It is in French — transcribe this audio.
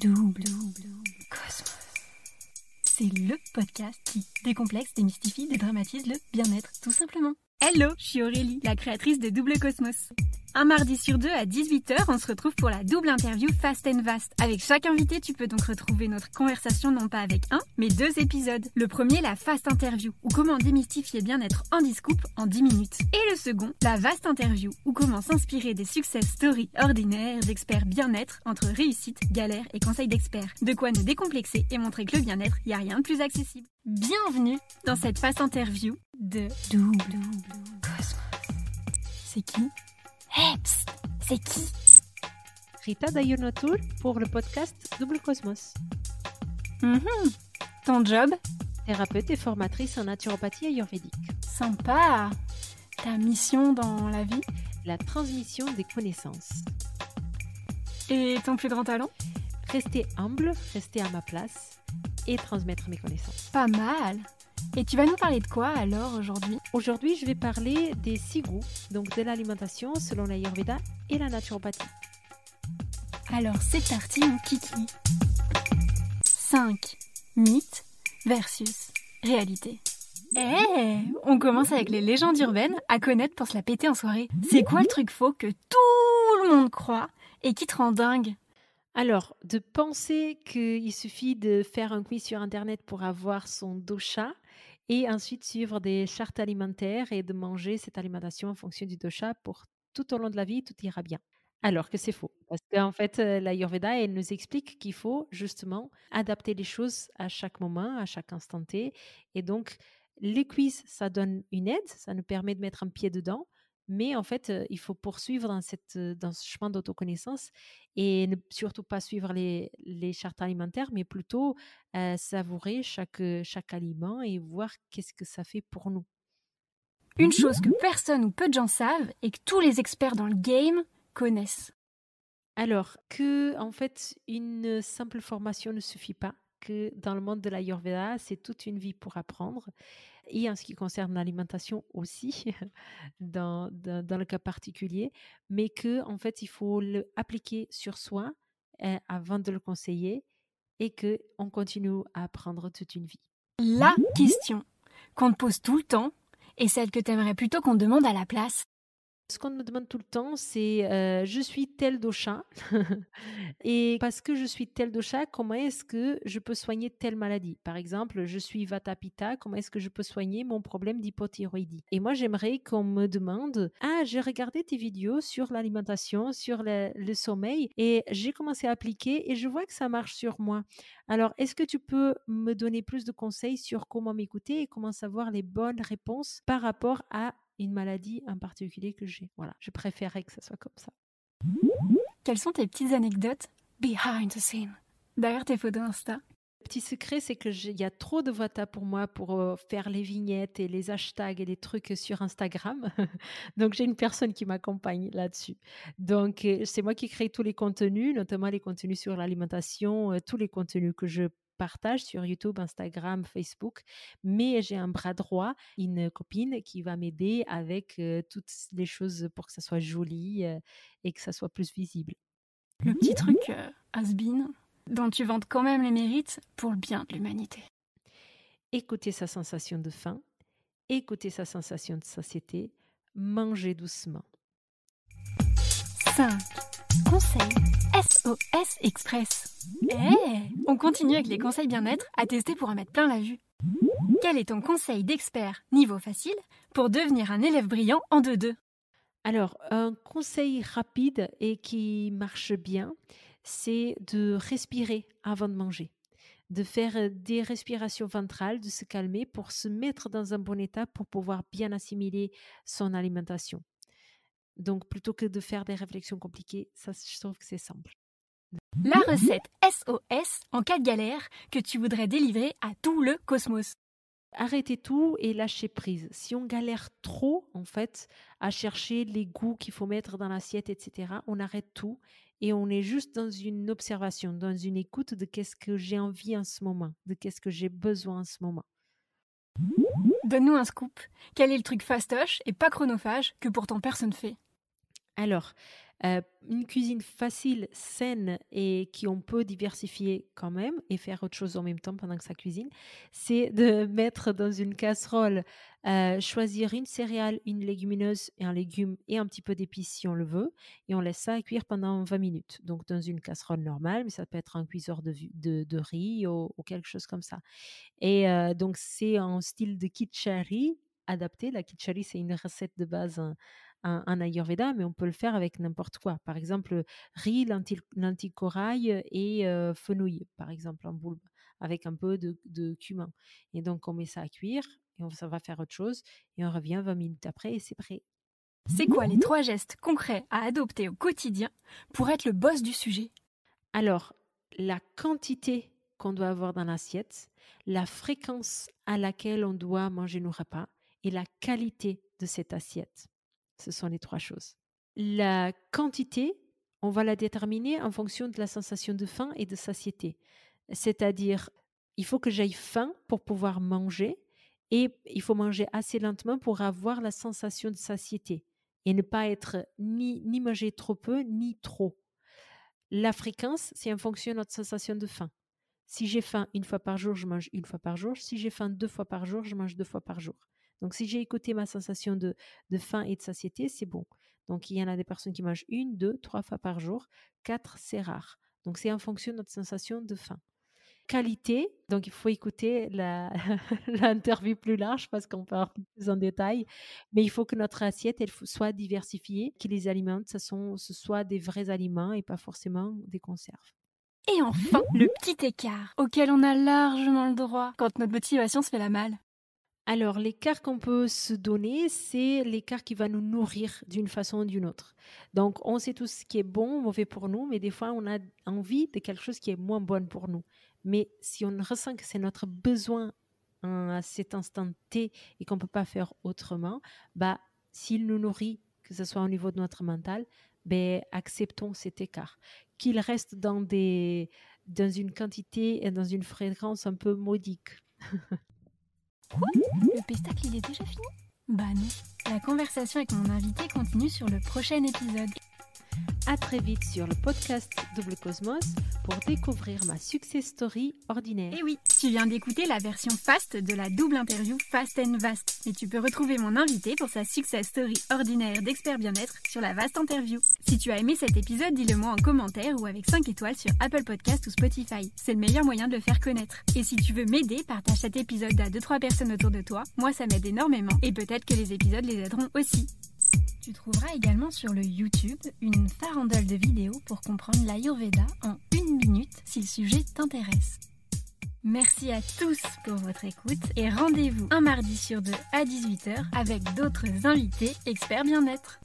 Double Cosmos. C'est le podcast qui décomplexe, démystifie, dédramatise le bien-être, tout simplement. Hello, je suis Aurélie, la créatrice de Double Cosmos. Un mardi sur deux à 18h, on se retrouve pour la double interview Fast and Vast. Avec chaque invité, tu peux donc retrouver notre conversation non pas avec un, mais deux épisodes. Le premier, la Fast Interview, ou comment démystifier bien-être en discoupe en 10 minutes. Et le second, la Vast Interview, ou comment s'inspirer des success stories ordinaires d'experts bien-être entre réussite, galère et conseils d'experts. De quoi nous décomplexer et montrer que le bien-être, il n'y a rien de plus accessible. Bienvenue dans cette Fast Interview de Double Cosmos. C'est qui Hey, psst, c'est qui? Rita Dayonatul pour le podcast Double Cosmos. Mhm. Ton job? Thérapeute et formatrice en naturopathie ayurvédique. Sympa. Ta mission dans la vie? La transmission des connaissances. Et ton plus grand talent? Rester humble, rester à ma place et transmettre mes connaissances. Pas mal. Et tu vas nous parler de quoi alors aujourd'hui? Aujourd'hui, je vais parler des six goûts, donc de l'alimentation selon l'Ayurveda et la naturopathie. Alors c'est parti mon kiki. 5 mythes versus réalité. Eh, on commence avec les légendes urbaines à connaître pour se la péter en soirée. C'est quoi le truc faux que tout le monde croit et qui te rend dingue? Alors, de penser qu'il suffit de faire un quiz sur Internet pour avoir son dosha et ensuite suivre des chartes alimentaires et de manger cette alimentation en fonction du dosha pour tout au long de la vie, tout ira bien. Alors que c'est faux. Parce qu'en fait, euh, l'Ayurveda, elle nous explique qu'il faut justement adapter les choses à chaque moment, à chaque instant T. Et donc, les quiz, ça donne une aide, ça nous permet de mettre un pied dedans. Mais en fait, il faut poursuivre dans, cette, dans ce chemin d'autoconnaissance et ne surtout pas suivre les, les chartes alimentaires, mais plutôt euh, savourer chaque, chaque aliment et voir qu'est-ce que ça fait pour nous. Une chose que personne ou peu de gens savent et que tous les experts dans le game connaissent. Alors que, en fait, une simple formation ne suffit pas, que dans le monde de l'Ayurveda, c'est toute une vie pour apprendre. Et en ce qui concerne l'alimentation aussi, dans, dans, le cas particulier, mais que, en fait, il faut l'appliquer sur soi euh, avant de le conseiller et que on continue à apprendre toute une vie. La question qu'on te pose tout le temps et celle que tu aimerais plutôt qu'on demande à la place. Ce qu'on me demande tout le temps, c'est euh, je suis tel dosha. Et parce que je suis tel dosha, comment est-ce que je peux soigner telle maladie? Par exemple, je suis Vata Pitta, comment est-ce que je peux soigner mon problème d'hypothyroïdie? Et moi, j'aimerais qu'on me demande ah, j'ai regardé tes vidéos sur l'alimentation, sur le, le sommeil et j'ai commencé à appliquer et je vois que ça marche sur moi. Alors, est-ce que tu peux me donner plus de conseils sur comment m'écouter et comment savoir les bonnes réponses par rapport à une maladie en particulier que j'ai. Voilà, je préférerais que ça soit comme ça. Quelles sont tes petites anecdotes behind the scene? Derrière tes photos Insta Petit secret, c'est que il y a trop de Vata pour moi pour euh, faire les vignettes et les hashtags et les trucs sur Instagram. Donc j'ai une personne qui m'accompagne là-dessus. Donc euh, c'est moi qui crée tous les contenus, notamment les contenus sur l'alimentation, euh, tous les contenus que je partage sur YouTube, Instagram, Facebook, mais j'ai un bras droit, une copine qui va m'aider avec euh, toutes les choses pour que ça soit joli euh, et que ça soit plus visible. Le petit truc euh, has-been dont tu vantes quand même les mérites pour le bien de l'humanité. Écouter sa sensation de faim, écouter sa sensation de satiété, manger doucement. 5. Conseil SOS Express. Eh, on continue avec les conseils bien-être à tester pour en mettre plein la vue. Quel est ton conseil d'expert niveau facile pour devenir un élève brillant en 2-2 Alors, un conseil rapide et qui marche bien, c'est de respirer avant de manger de faire des respirations ventrales, de se calmer pour se mettre dans un bon état pour pouvoir bien assimiler son alimentation. Donc, plutôt que de faire des réflexions compliquées, ça, je trouve que c'est simple. La recette SOS en cas de galère que tu voudrais délivrer à tout le cosmos. Arrêtez tout et lâchez prise. Si on galère trop, en fait, à chercher les goûts qu'il faut mettre dans l'assiette, etc., on arrête tout et on est juste dans une observation, dans une écoute de qu'est-ce que j'ai envie en ce moment, de qu'est-ce que j'ai besoin en ce moment. Donne-nous un scoop. Quel est le truc fastoche et pas chronophage que pourtant personne fait? Alors, une cuisine facile, saine et qui on peut diversifier quand même et faire autre chose en même temps pendant que ça cuisine, c'est de mettre dans une casserole, choisir une céréale, une légumineuse et un légume et un petit peu d'épices si on le veut et on laisse ça cuire pendant 20 minutes. Donc dans une casserole normale, mais ça peut être un cuiseur de, de, riz ou, quelque chose comme ça. Et donc c'est en style de kitchari adapté. La kitchari, c'est une recette de base un, Ayurveda, mais on peut le faire avec n'importe quoi. Par exemple, riz, lentilles, corail et fenouil, par exemple, en boule, avec un peu de, cumin. Et donc, on met ça à cuire et on, ça va faire autre chose. Et on revient 20 minutes après et c'est prêt. C'est quoi les trois gestes concrets à adopter au quotidien pour être le boss du sujet? Alors, la quantité qu'on doit avoir dans l'assiette, la fréquence à laquelle on doit manger nos repas et la qualité de cette assiette. Ce sont les trois choses. La quantité, on va la déterminer en fonction de la sensation de faim et de satiété. C'est-à-dire, il faut que j'aille faim pour pouvoir manger et il faut manger assez lentement pour avoir la sensation de satiété et ne pas être ni, ni manger trop peu ni trop. La fréquence, c'est en fonction de notre sensation de faim. Si j'ai faim une fois par jour, je mange une fois par jour. Si j'ai faim deux fois par jour, je mange deux fois par jour. Donc, si j'ai écouté ma sensation de, faim et de satiété, c'est bon. Donc, il y en a des personnes qui mangent une, deux, trois fois par jour. Quatre, c'est rare. Donc, c'est en fonction de notre sensation de faim. Qualité, donc il faut écouter l'interview plus large parce qu'on parle plus en détail, mais il faut que notre assiette elle soit diversifiée, que les aliments, ce, sont, ce soit des vrais aliments et pas forcément des conserves. Et enfin, le petit écart auquel on a largement le droit quand notre motivation se fait la malle. Alors, l'écart qu'on peut se donner, c'est l'écart qui va nous nourrir d'une façon ou d'une autre. Donc, on sait tout ce qui est bon, mauvais pour nous, mais des fois, on a envie de quelque chose qui est moins bon pour nous. Mais si on ressent que c'est notre besoin à cet instant T et qu'on ne peut pas faire autrement, bah, s'il nous nourrit, que ce soit au niveau de notre mental, ben, acceptons cet écart. Qu'il reste dans, des, dans une quantité et dans une fréquence un peu modique. Le pestacle, il est déjà fini? Bah non. La conversation avec mon invité continue sur le prochain épisode. À très vite sur le podcast Double Cosmos pour découvrir ma success story ordinaire. Et eh oui, tu viens d'écouter la version fast de la double interview Fast and Vast. Et tu peux retrouver mon invité pour sa success story ordinaire d'expert bien-être sur la Vast Interview. Si tu as aimé cet épisode, dis-le moi en commentaire ou avec 5 étoiles sur Apple Podcast ou Spotify. C'est le meilleur moyen de le faire connaître. Et si tu veux m'aider, partage cet épisode à 2-3 personnes autour de toi. Moi, ça m'aide énormément. Et peut-être que les épisodes les aideront aussi. Tu trouveras également sur le YouTube une farandole de vidéos pour comprendre l'Ayurveda en une minute si le sujet t'intéresse. Merci à tous pour votre écoute et rendez-vous un mardi sur deux à 18h avec d'autres invités experts bien-être.